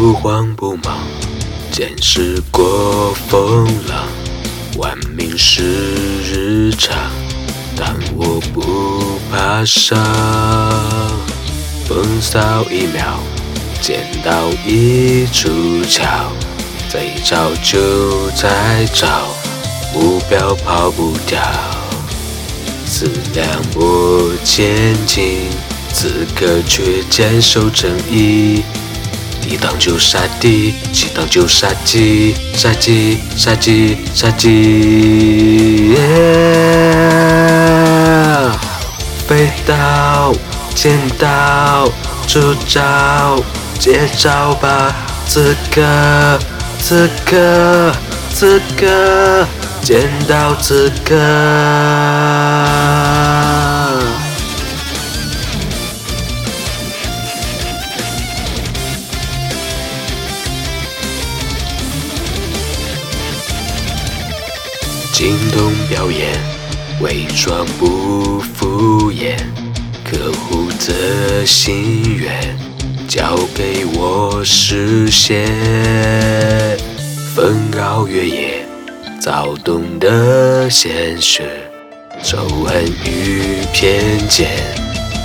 不慌不忙，见识过风浪，玩命是日常，但我不怕伤。风骚一秒，见到一出鞘，再找就再找，目标跑不掉。思量我前进，此刻却坚守正义。抵挡就杀敌，抵挡就杀鸡，杀鸡，杀鸡，杀鸡。飞刀，剑刀，出招，接招吧！此刻，此刻，此刻，见到此刻。惊动表演，伪装不敷衍，客户的心愿交给我实现。纷扰越野，躁动的现实，仇恨与偏见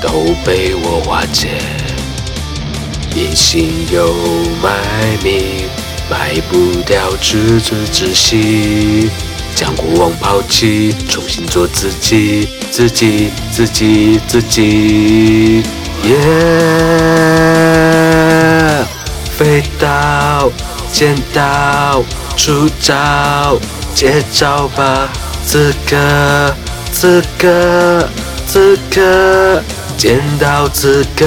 都被我化解。隐形又卖命，卖不掉自尊自信。将过往抛弃，重新做自己，自己，自己，自己。耶！飞刀，剑刀，出招，接招吧！此刻，此刻，此刻，见到此刻。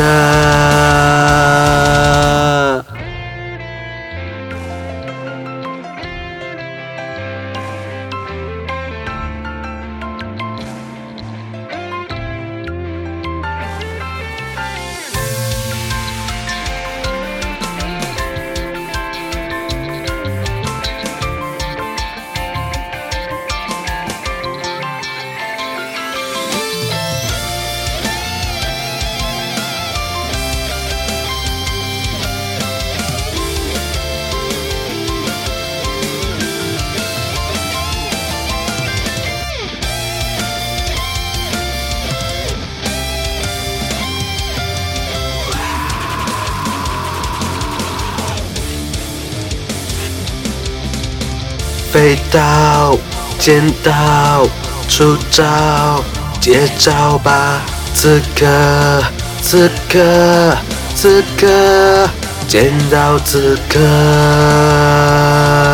飞刀剪刀出招接招吧刺客刺客刺客剪刀刺客。